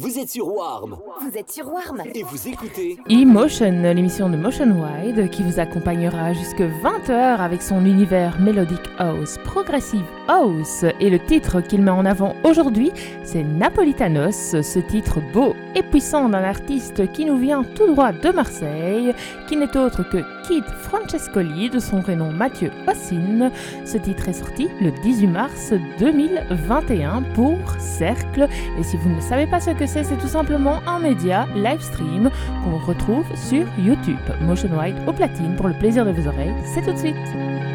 Vous êtes sur Warm. Vous êtes sur Warm. Et vous écoutez E-Motion, l'émission de Motion Wide qui vous accompagnera jusque 20h avec son univers Melodic House, Progressive House. Et le titre qu'il met en avant aujourd'hui, c'est Napolitanos, ce titre beau et puissant d'un artiste qui nous vient tout droit de Marseille, qui n'est autre que Francescoli, de son vrai nom Mathieu Ossine. Ce titre est sorti le 18 mars 2021 pour Cercle. Et si vous ne savez pas ce que c'est, c'est tout simplement un média live stream qu'on retrouve sur YouTube. Motion White au platine pour le plaisir de vos oreilles. C'est tout de suite.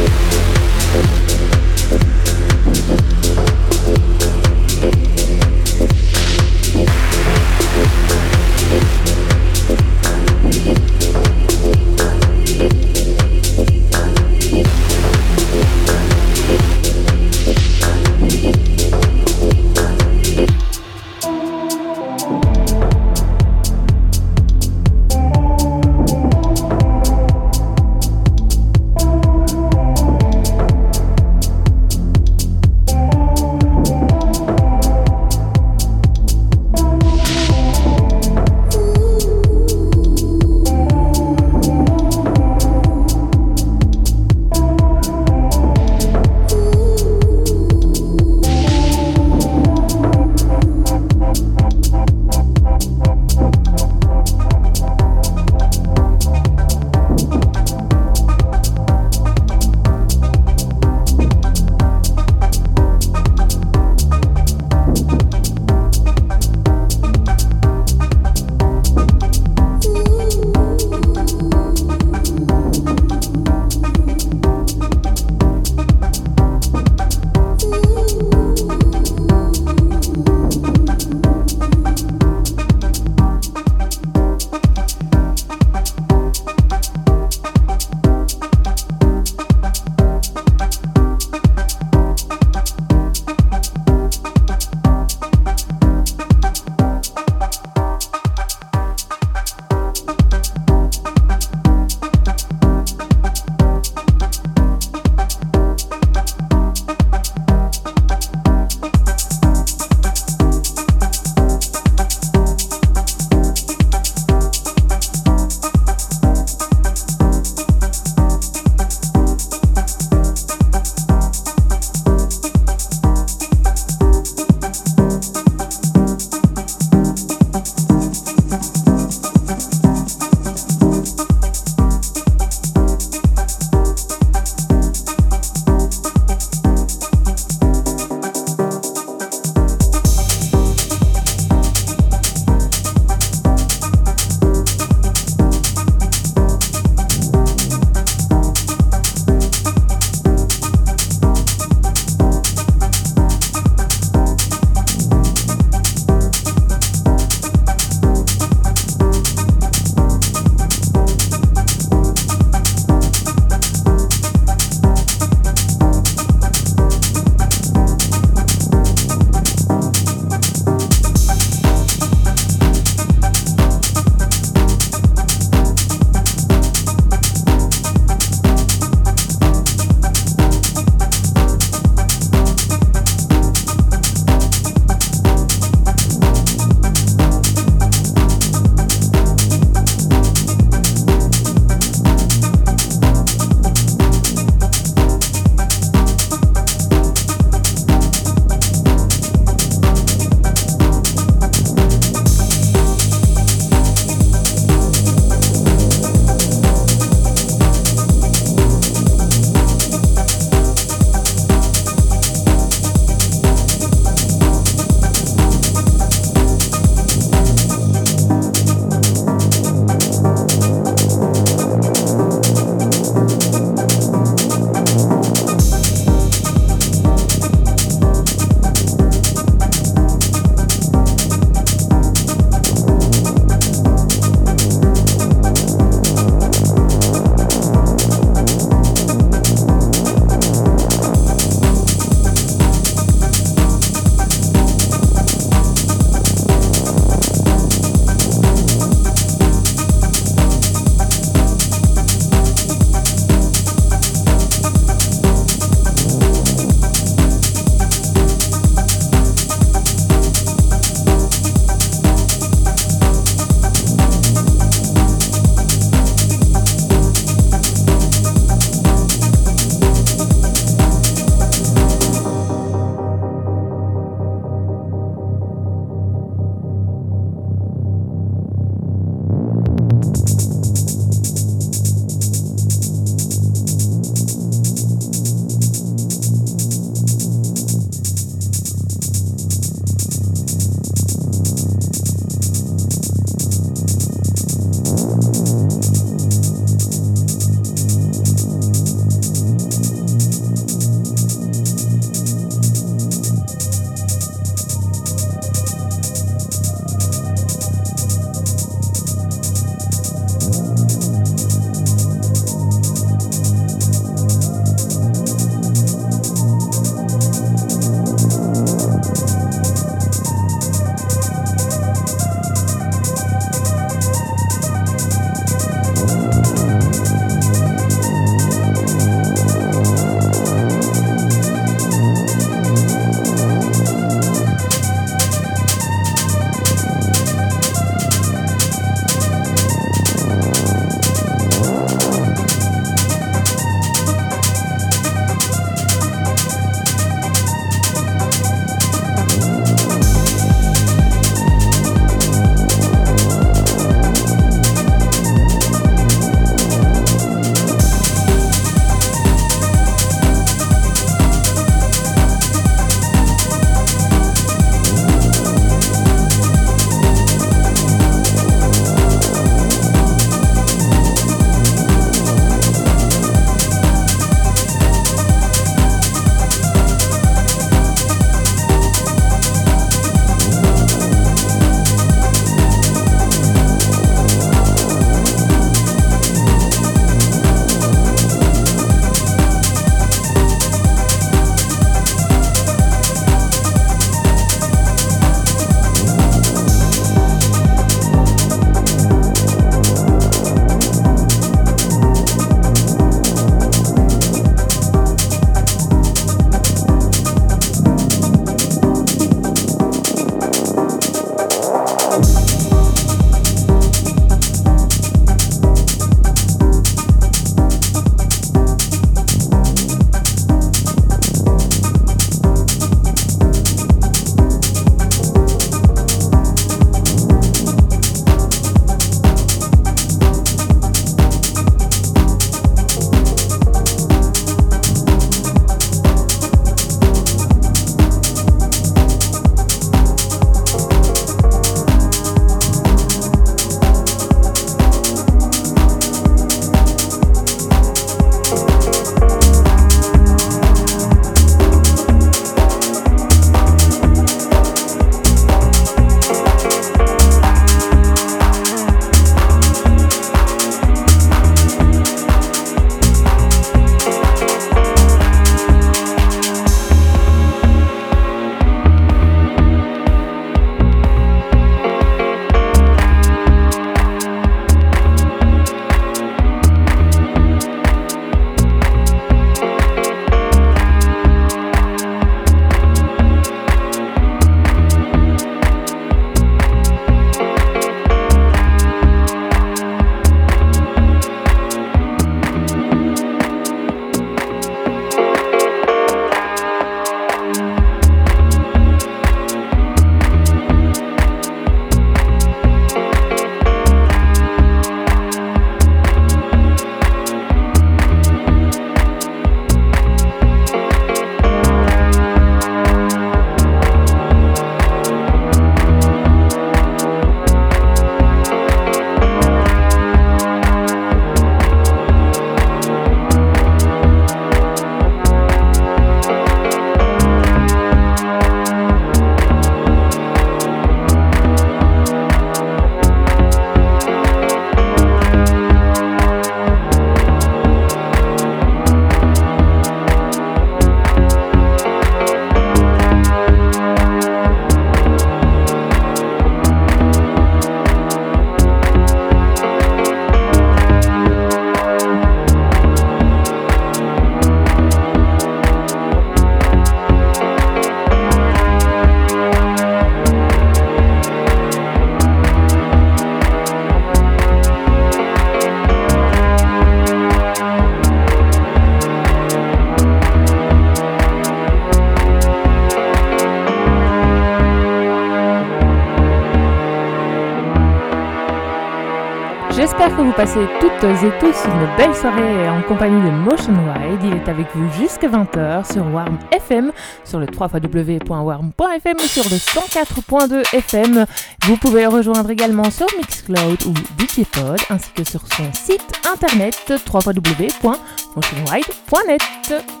Vous passez toutes et tous une belle soirée en compagnie de Motion Wide. Il est avec vous jusqu'à 20h sur Warm FM, sur le www.warm.fm ou sur le 104.2 FM. Vous pouvez rejoindre également sur Mixcloud ou Dipod ainsi que sur son site internet www.motionwide.net.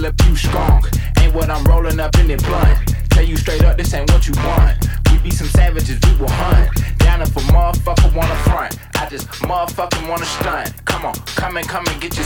Le Pew skunk. Ain't what I'm rolling up in the blunt. Tell you straight up, this ain't what you want. We be some savages, we will hunt. Down if a motherfucker wanna front. I just motherfucking wanna stunt. Come on, come and come and get your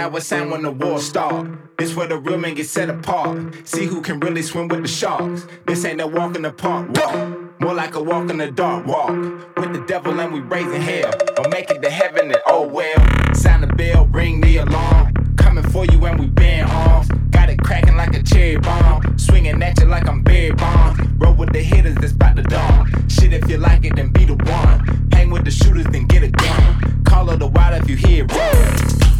how it sound when the war start. This where the real men get set apart. See who can really swim with the sharks. This ain't no walk in the park walk. More like a walk in the dark walk. With the devil and we raising hell. Or make it to heaven and oh well. Sound the bell, ring the alarm. Coming for you and we bend arms. Got it cracking like a cherry bomb. Swinging at you like I'm Barry Bonds. Roll with the hitters that's about to dawn. Shit, if you like it, then be the one. Hang with the shooters, then get a gun. Call it the wild if you hear it.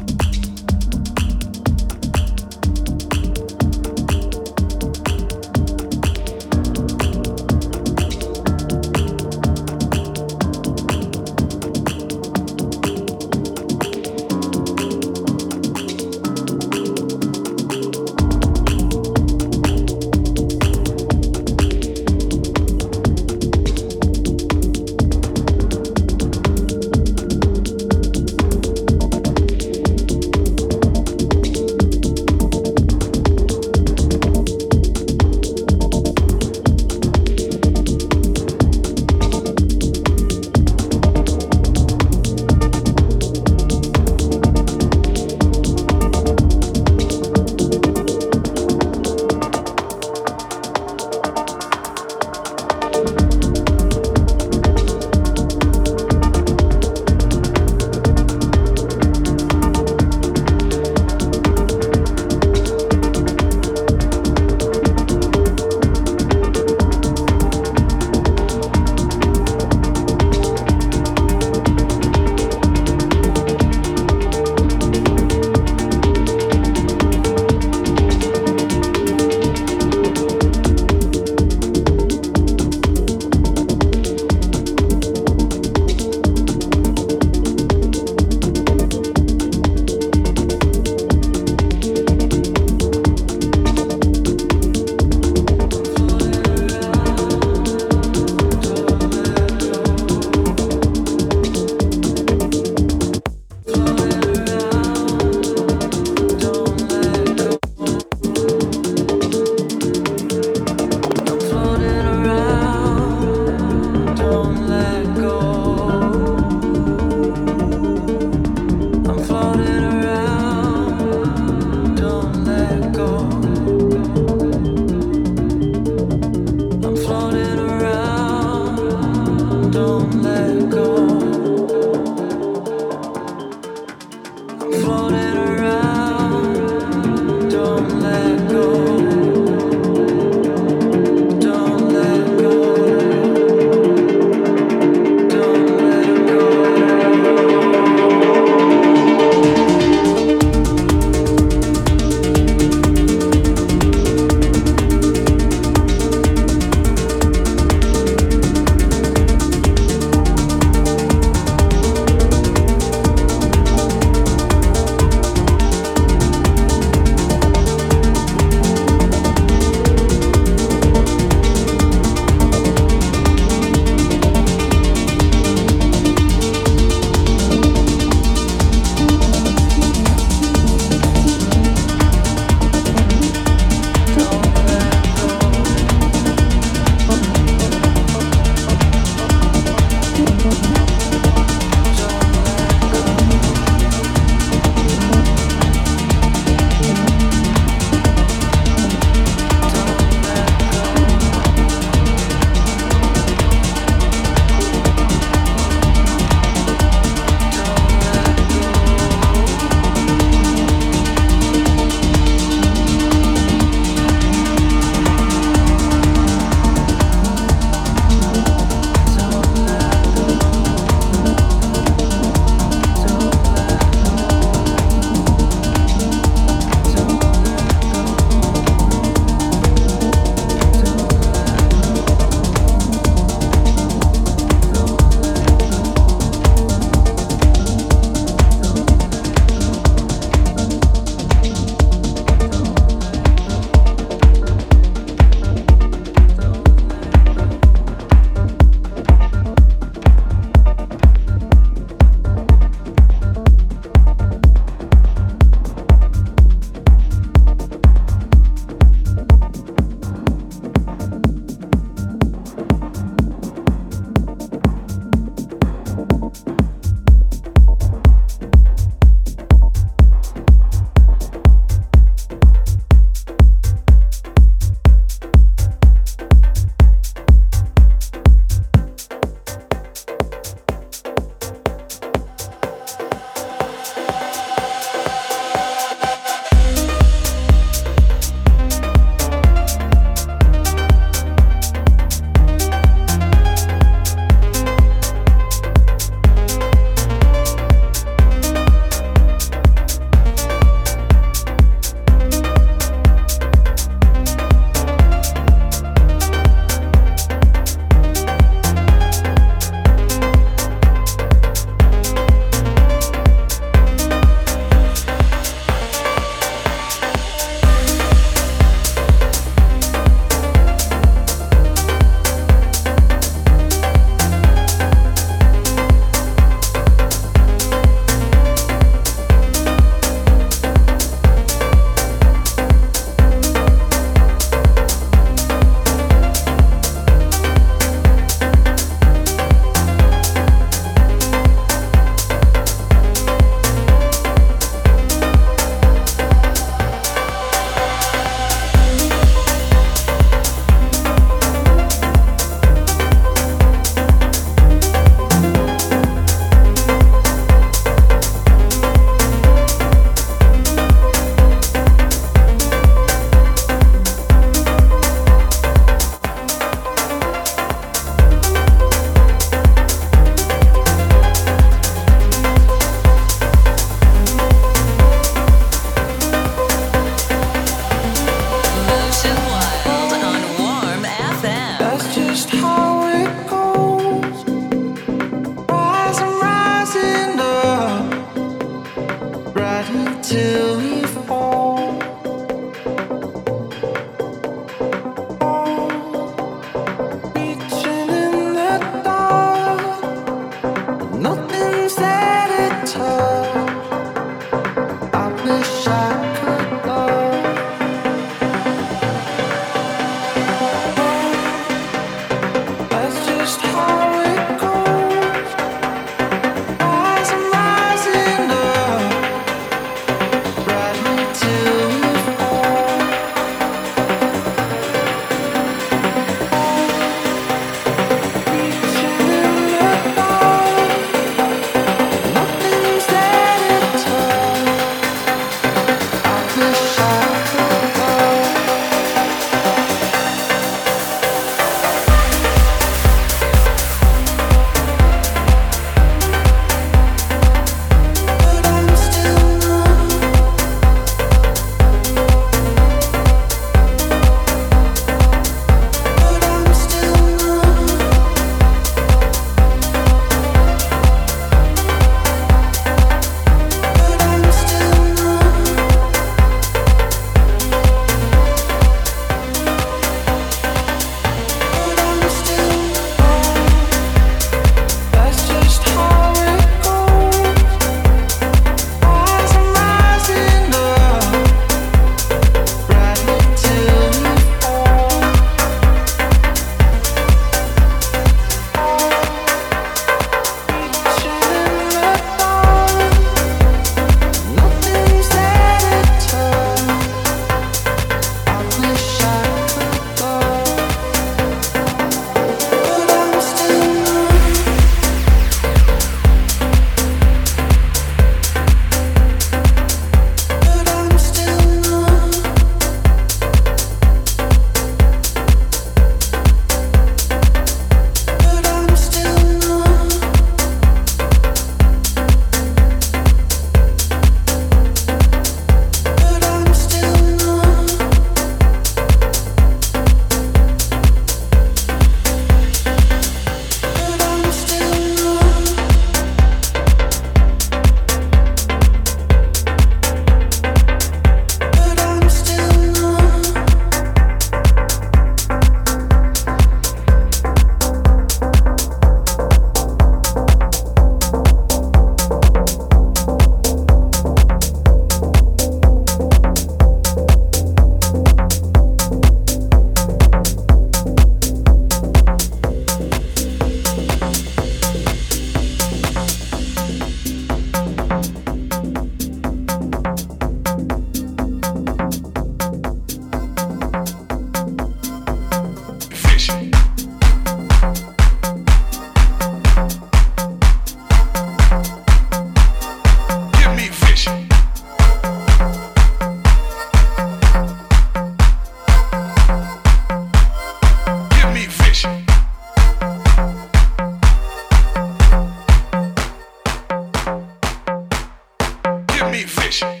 give me fish.